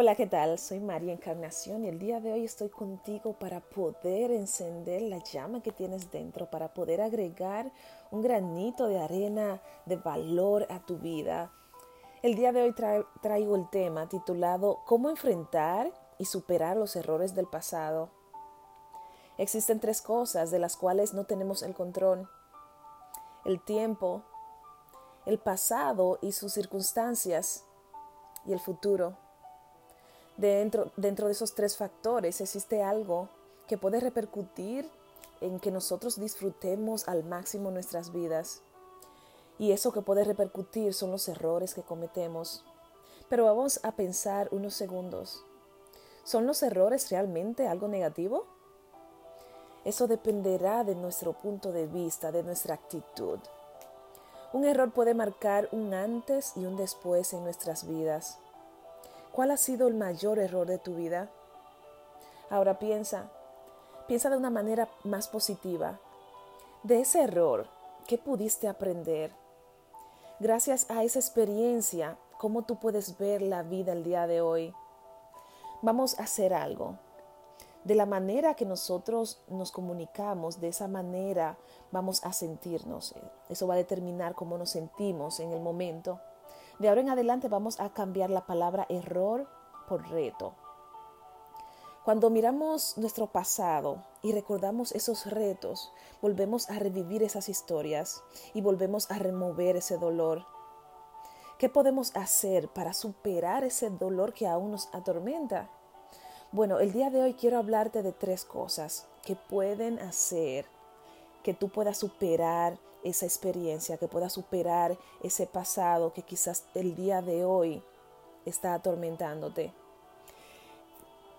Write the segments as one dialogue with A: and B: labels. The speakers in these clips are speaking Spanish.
A: Hola, ¿qué tal? Soy María Encarnación y el día de hoy estoy contigo para poder encender la llama que tienes dentro, para poder agregar un granito de arena de valor a tu vida. El día de hoy traigo el tema titulado ¿Cómo enfrentar y superar los errores del pasado? Existen tres cosas de las cuales no tenemos el control. El tiempo, el pasado y sus circunstancias y el futuro. Dentro, dentro de esos tres factores existe algo que puede repercutir en que nosotros disfrutemos al máximo nuestras vidas. Y eso que puede repercutir son los errores que cometemos. Pero vamos a pensar unos segundos. ¿Son los errores realmente algo negativo? Eso dependerá de nuestro punto de vista, de nuestra actitud. Un error puede marcar un antes y un después en nuestras vidas. ¿Cuál ha sido el mayor error de tu vida? Ahora piensa, piensa de una manera más positiva. De ese error, ¿qué pudiste aprender? Gracias a esa experiencia, ¿cómo tú puedes ver la vida el día de hoy? Vamos a hacer algo. De la manera que nosotros nos comunicamos, de esa manera vamos a sentirnos. Eso va a determinar cómo nos sentimos en el momento. De ahora en adelante vamos a cambiar la palabra error por reto. Cuando miramos nuestro pasado y recordamos esos retos, volvemos a revivir esas historias y volvemos a remover ese dolor. ¿Qué podemos hacer para superar ese dolor que aún nos atormenta? Bueno, el día de hoy quiero hablarte de tres cosas que pueden hacer que tú puedas superar esa experiencia, que puedas superar ese pasado que quizás el día de hoy está atormentándote.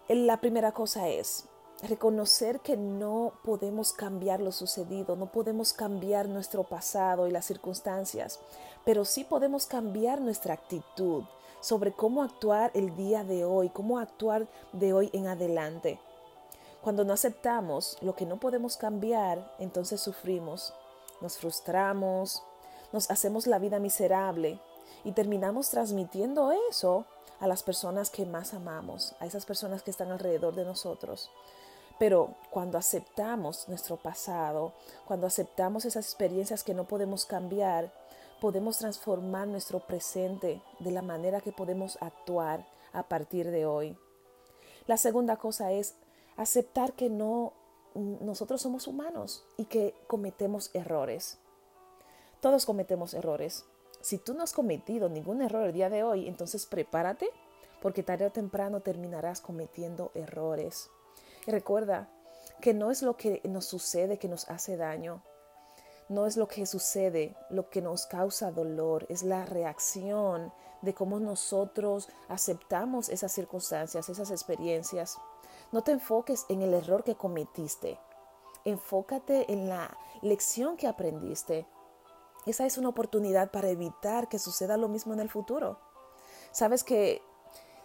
A: La primera cosa es reconocer que no podemos cambiar lo sucedido, no podemos cambiar nuestro pasado y las circunstancias, pero sí podemos cambiar nuestra actitud sobre cómo actuar el día de hoy, cómo actuar de hoy en adelante. Cuando no aceptamos lo que no podemos cambiar, entonces sufrimos, nos frustramos, nos hacemos la vida miserable y terminamos transmitiendo eso a las personas que más amamos, a esas personas que están alrededor de nosotros. Pero cuando aceptamos nuestro pasado, cuando aceptamos esas experiencias que no podemos cambiar, podemos transformar nuestro presente de la manera que podemos actuar a partir de hoy. La segunda cosa es aceptar que no nosotros somos humanos y que cometemos errores. Todos cometemos errores. Si tú no has cometido ningún error el día de hoy, entonces prepárate porque tarde o temprano terminarás cometiendo errores. Y recuerda que no es lo que nos sucede que nos hace daño, no es lo que sucede lo que nos causa dolor, es la reacción de cómo nosotros aceptamos esas circunstancias, esas experiencias. No te enfoques en el error que cometiste. Enfócate en la lección que aprendiste. Esa es una oportunidad para evitar que suceda lo mismo en el futuro. Sabes que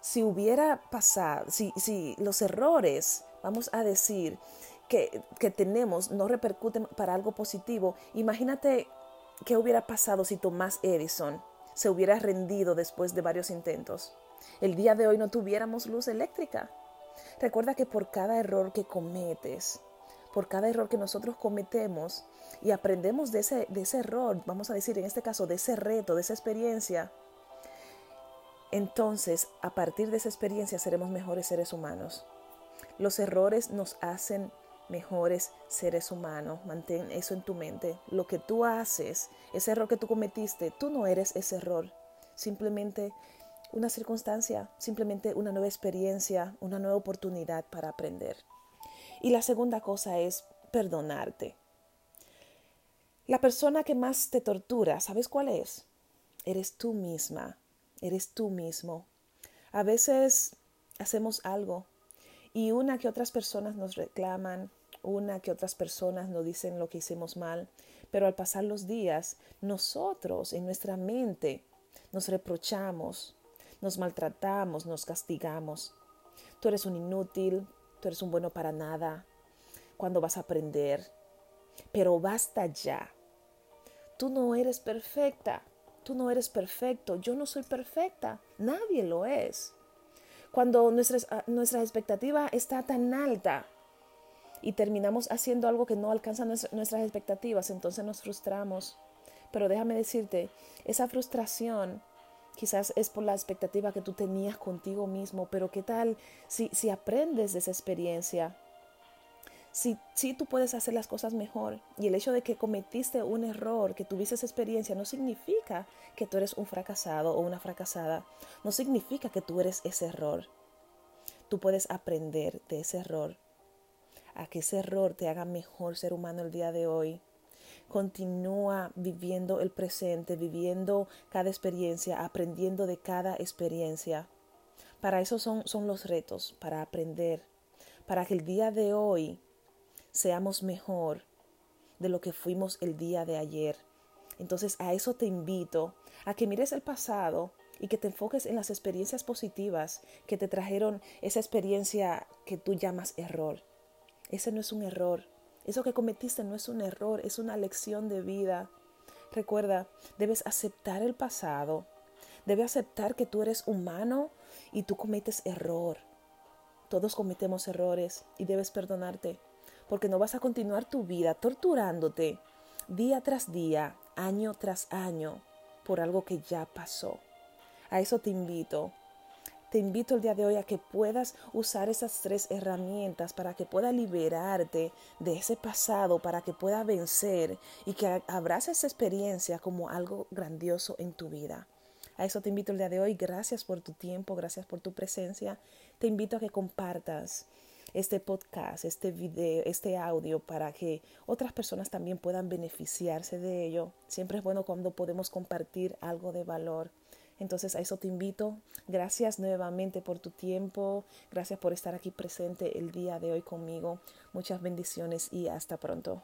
A: si hubiera pasado, si, si los errores, vamos a decir, que, tenemos no repercuten para algo positivo, imagínate qué hubiera pasado si Tomás Edison se hubiera rendido después de varios intentos. El día de hoy no tuviéramos luz eléctrica. Recuerda que por cada error que cometes, por cada error que nosotros cometemos y aprendemos de ese, de ese error, vamos a decir en este caso, de ese reto, de esa experiencia, entonces a partir de esa experiencia seremos mejores seres humanos. Los errores nos hacen mejores seres humanos. Mantén eso en tu mente. Lo que tú haces, ese error que tú cometiste, tú no eres ese error. Simplemente una circunstancia, simplemente una nueva experiencia, una nueva oportunidad para aprender. Y la segunda cosa es perdonarte. La persona que más te tortura, ¿sabes cuál es? Eres tú misma, eres tú mismo. A veces hacemos algo y una que otras personas nos reclaman, una que otras personas nos dicen lo que hicimos mal, pero al pasar los días, nosotros en nuestra mente nos reprochamos, nos maltratamos, nos castigamos. Tú eres un inútil, tú eres un bueno para nada. ¿Cuándo vas a aprender? Pero basta ya. Tú no eres perfecta. Tú no eres perfecto. Yo no soy perfecta. Nadie lo es. Cuando nuestra, nuestra expectativa está tan alta y terminamos haciendo algo que no alcanza nuestras expectativas, entonces nos frustramos. Pero déjame decirte, esa frustración quizás es por la expectativa que tú tenías contigo mismo, pero ¿qué tal si, si aprendes de esa experiencia? Si, si tú puedes hacer las cosas mejor y el hecho de que cometiste un error, que tuviste esa experiencia, no significa que tú eres un fracasado o una fracasada, no significa que tú eres ese error. Tú puedes aprender de ese error, a que ese error te haga mejor ser humano el día de hoy. Continúa viviendo el presente, viviendo cada experiencia, aprendiendo de cada experiencia. Para eso son, son los retos, para aprender, para que el día de hoy seamos mejor de lo que fuimos el día de ayer. Entonces a eso te invito, a que mires el pasado y que te enfoques en las experiencias positivas que te trajeron esa experiencia que tú llamas error. Ese no es un error. Eso que cometiste no es un error, es una lección de vida. Recuerda, debes aceptar el pasado. Debes aceptar que tú eres humano y tú cometes error. Todos cometemos errores y debes perdonarte porque no vas a continuar tu vida torturándote día tras día, año tras año, por algo que ya pasó. A eso te invito. Te invito el día de hoy a que puedas usar esas tres herramientas para que pueda liberarte de ese pasado, para que pueda vencer y que abraces esa experiencia como algo grandioso en tu vida. A eso te invito el día de hoy. Gracias por tu tiempo, gracias por tu presencia. Te invito a que compartas este podcast, este video, este audio para que otras personas también puedan beneficiarse de ello. Siempre es bueno cuando podemos compartir algo de valor. Entonces a eso te invito. Gracias nuevamente por tu tiempo. Gracias por estar aquí presente el día de hoy conmigo. Muchas bendiciones y hasta pronto.